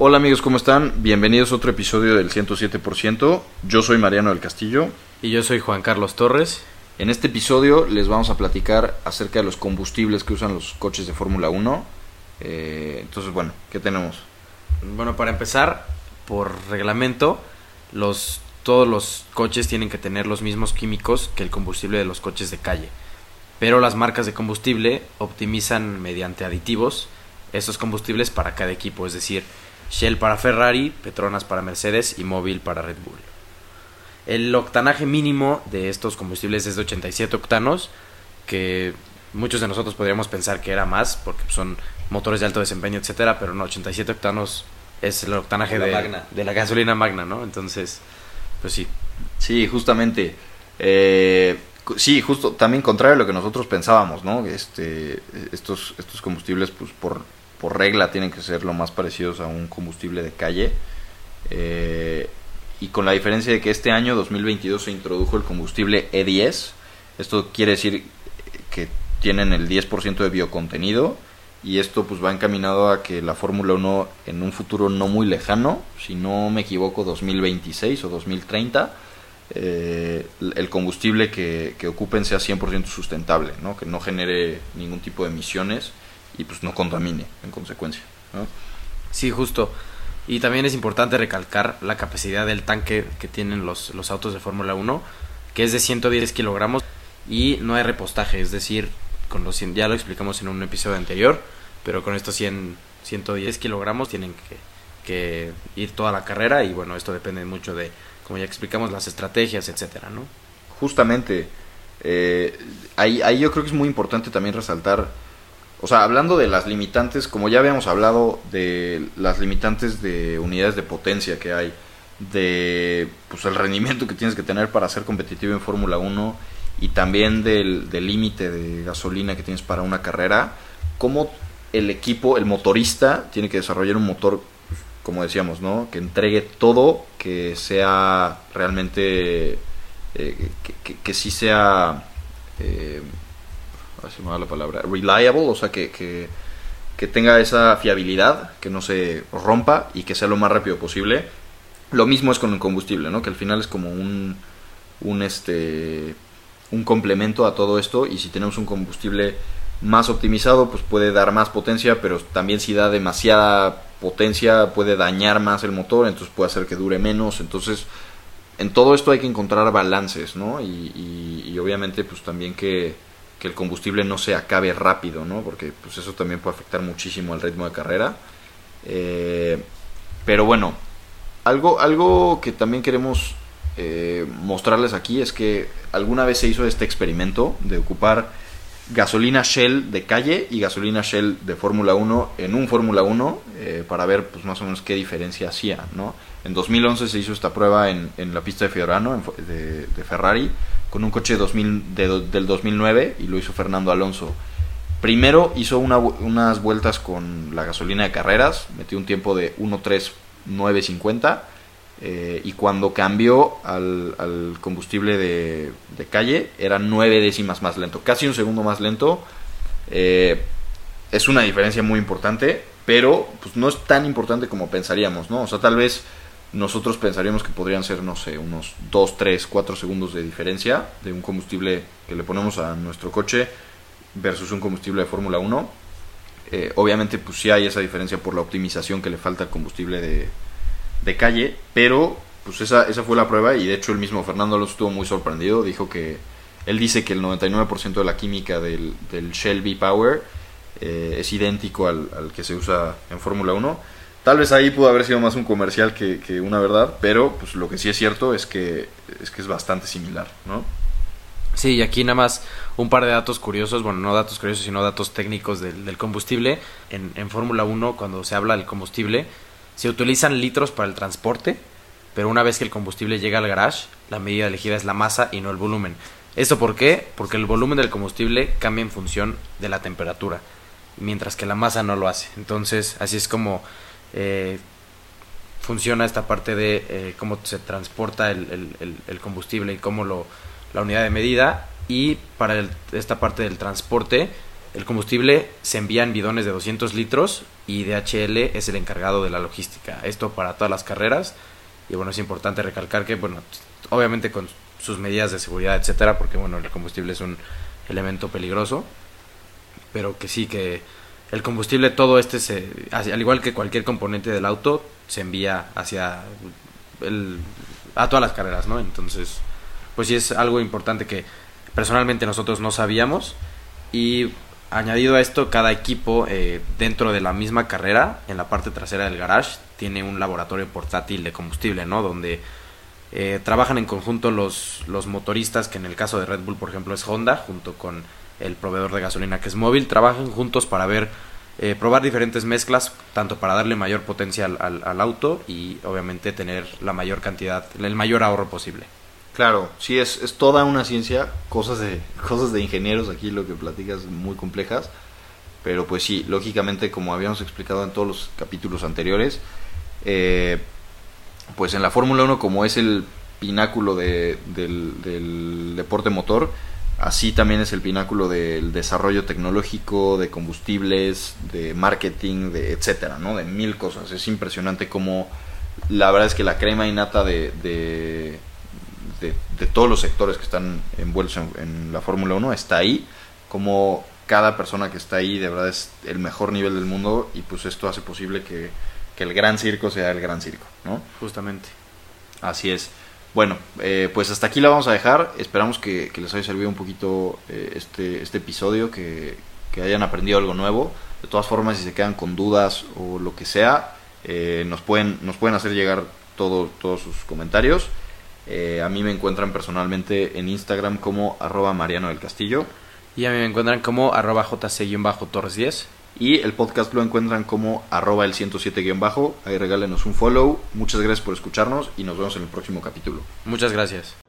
Hola amigos, ¿cómo están? Bienvenidos a otro episodio del 107%. Yo soy Mariano del Castillo. Y yo soy Juan Carlos Torres. En este episodio les vamos a platicar acerca de los combustibles que usan los coches de Fórmula 1. Eh, entonces, bueno, ¿qué tenemos? Bueno, para empezar, por reglamento, los, todos los coches tienen que tener los mismos químicos que el combustible de los coches de calle. Pero las marcas de combustible optimizan mediante aditivos esos combustibles para cada equipo, es decir, Shell para Ferrari, Petronas para Mercedes y Móvil para Red Bull. El octanaje mínimo de estos combustibles es de 87 octanos, que muchos de nosotros podríamos pensar que era más, porque son motores de alto desempeño, etcétera, pero no, 87 octanos es el octanaje de la, de, la gasolina magna, ¿no? Entonces, pues sí. Sí, justamente. Eh, sí, justo, también contrario a lo que nosotros pensábamos, ¿no? Este, estos, estos combustibles, pues por, por regla, tienen que ser lo más parecidos a un combustible de calle. Eh, y con la diferencia de que este año 2022 se introdujo el combustible E10. Esto quiere decir que tienen el 10% de biocontenido y esto pues va encaminado a que la Fórmula 1 en un futuro no muy lejano, si no me equivoco 2026 o 2030, eh, el combustible que, que, ocupen sea 100% sustentable, ¿no? que no genere ningún tipo de emisiones y pues no contamine en consecuencia. ¿no? Sí, justo. Y también es importante recalcar la capacidad del tanque que tienen los, los autos de Fórmula 1, que es de 110 kilogramos y no hay repostaje, es decir, con los 100, ya lo explicamos en un episodio anterior, pero con estos 100, 110 kilogramos tienen que, que ir toda la carrera y bueno, esto depende mucho de, como ya explicamos, las estrategias, etcétera, ¿no? Justamente, eh, ahí, ahí yo creo que es muy importante también resaltar o sea, hablando de las limitantes, como ya habíamos hablado de las limitantes de unidades de potencia que hay, de pues el rendimiento que tienes que tener para ser competitivo en Fórmula 1 y también del límite de gasolina que tienes para una carrera, cómo el equipo, el motorista, tiene que desarrollar un motor, como decíamos, ¿no? Que entregue todo, que sea realmente, eh, que, sí sea... Eh, así me da la palabra, reliable, o sea, que, que, que, tenga esa fiabilidad, que no se rompa y que sea lo más rápido posible. Lo mismo es con el combustible, ¿no? Que al final es como un, un, este, un complemento a todo esto y si tenemos un combustible más optimizado, pues puede dar más potencia, pero también si da demasiada potencia puede dañar más el motor, entonces puede hacer que dure menos, entonces en todo esto hay que encontrar balances, ¿no? Y, y obviamente pues también que que el combustible no se acabe rápido, ¿no? Porque pues eso también puede afectar muchísimo al ritmo de carrera. Eh, pero bueno, algo, algo que también queremos eh, mostrarles aquí es que alguna vez se hizo este experimento de ocupar gasolina Shell de calle y gasolina Shell de Fórmula 1 en un Fórmula 1 eh, para ver pues más o menos qué diferencia hacía, ¿no? En 2011 se hizo esta prueba en, en la pista de Fiorano de, de Ferrari con un coche 2000, de, del 2009 y lo hizo Fernando Alonso. Primero hizo una, unas vueltas con la gasolina de carreras, metió un tiempo de 1.3950 eh, y cuando cambió al, combustible de, de, calle era 9 décimas más lento, casi un segundo más lento. Eh, es una diferencia muy importante, pero pues no es tan importante como pensaríamos, ¿no? O sea, tal vez nosotros pensaríamos que podrían ser, no sé, unos 2, 3, 4 segundos de diferencia de un combustible que le ponemos a nuestro coche versus un combustible de Fórmula 1. Eh, obviamente, pues sí hay esa diferencia por la optimización que le falta al combustible de, de calle, pero pues esa, esa fue la prueba y de hecho el mismo Fernando lo estuvo muy sorprendido. Dijo que él dice que el 99% de la química del, del Shell V-Power eh, es idéntico al, al que se usa en Fórmula 1 Tal vez ahí pudo haber sido más un comercial que, una verdad, pero pues lo que sí es cierto es que es que es bastante similar, ¿no? Sí, y aquí nada más un par de datos curiosos, bueno, no datos curiosos, sino datos técnicos del, del combustible. En, en Fórmula 1, cuando se habla del combustible, se utilizan litros para el transporte, pero una vez que el combustible llega al garage, la medida elegida es la masa y no el volumen. ¿Esto por qué? Porque el volumen del combustible cambia en función de la temperatura, mientras que la masa no lo hace. Entonces, así es como eh, funciona esta parte de eh, cómo se transporta el, el, el, combustible y cómo lo, la unidad de medida. Y para esta parte del transporte, el combustible se envía en bidones de 200 litros y DHL es el encargado de la logística. Esto para todas las carreras. Y bueno, es importante recalcar que, bueno, obviamente con sus medidas de seguridad, etcétera, porque bueno, el combustible es un elemento peligroso, pero que sí que el combustible todo este se al igual que cualquier componente del auto se envía hacia el, a todas las carreras, ¿no? Entonces, pues sí es algo importante que personalmente nosotros no sabíamos y añadido a esto, cada equipo eh, dentro de la misma carrera, en la parte trasera del garage, tiene un laboratorio portátil de combustible, ¿no? Donde eh, trabajan en conjunto los, los motoristas, que en el caso de Red Bull, por ejemplo, es Honda, junto con el proveedor de gasolina que es móvil, trabajan juntos para ver, eh, probar diferentes mezclas, tanto para darle mayor potencia al, al, auto y obviamente tener la mayor cantidad, el mayor ahorro posible. Claro, sí, es, es toda una ciencia, cosas de, cosas de ingenieros aquí lo que platicas muy complejas, pero pues sí, lógicamente como habíamos explicado en todos los capítulos anteriores, eh, pues en la Fórmula 1 como es el pináculo de, del, del deporte motor, Así también es el pináculo del desarrollo tecnológico, de combustibles, de marketing, de etcétera, ¿no? De mil cosas. Es impresionante cómo la verdad es que la crema innata de, de, de, todos los sectores que están envueltos en, la Fórmula 1 está ahí. Como cada persona que está ahí de verdad es el mejor nivel del mundo y pues esto hace posible que, que el gran circo sea el gran circo, ¿no? Justamente. Así es. Bueno, eh, pues hasta aquí la vamos a dejar. Esperamos que, les haya servido un poquito eh, este, este episodio, que, hayan aprendido algo nuevo. De todas formas, si se quedan con dudas o lo que sea, eh, nos, pueden, nos pueden hacer llegar todo, todos sus comentarios. a mí me encuentran personalmente en Instagram como arroba Mariano del Castillo. Y a mí me encuentran como arroba jc-torres 10. Y el podcast lo encuentran como arroba el 107-bajo. Ahí regálenos un follow. Muchas gracias por escucharnos y nos vemos en el próximo capítulo. Muchas gracias.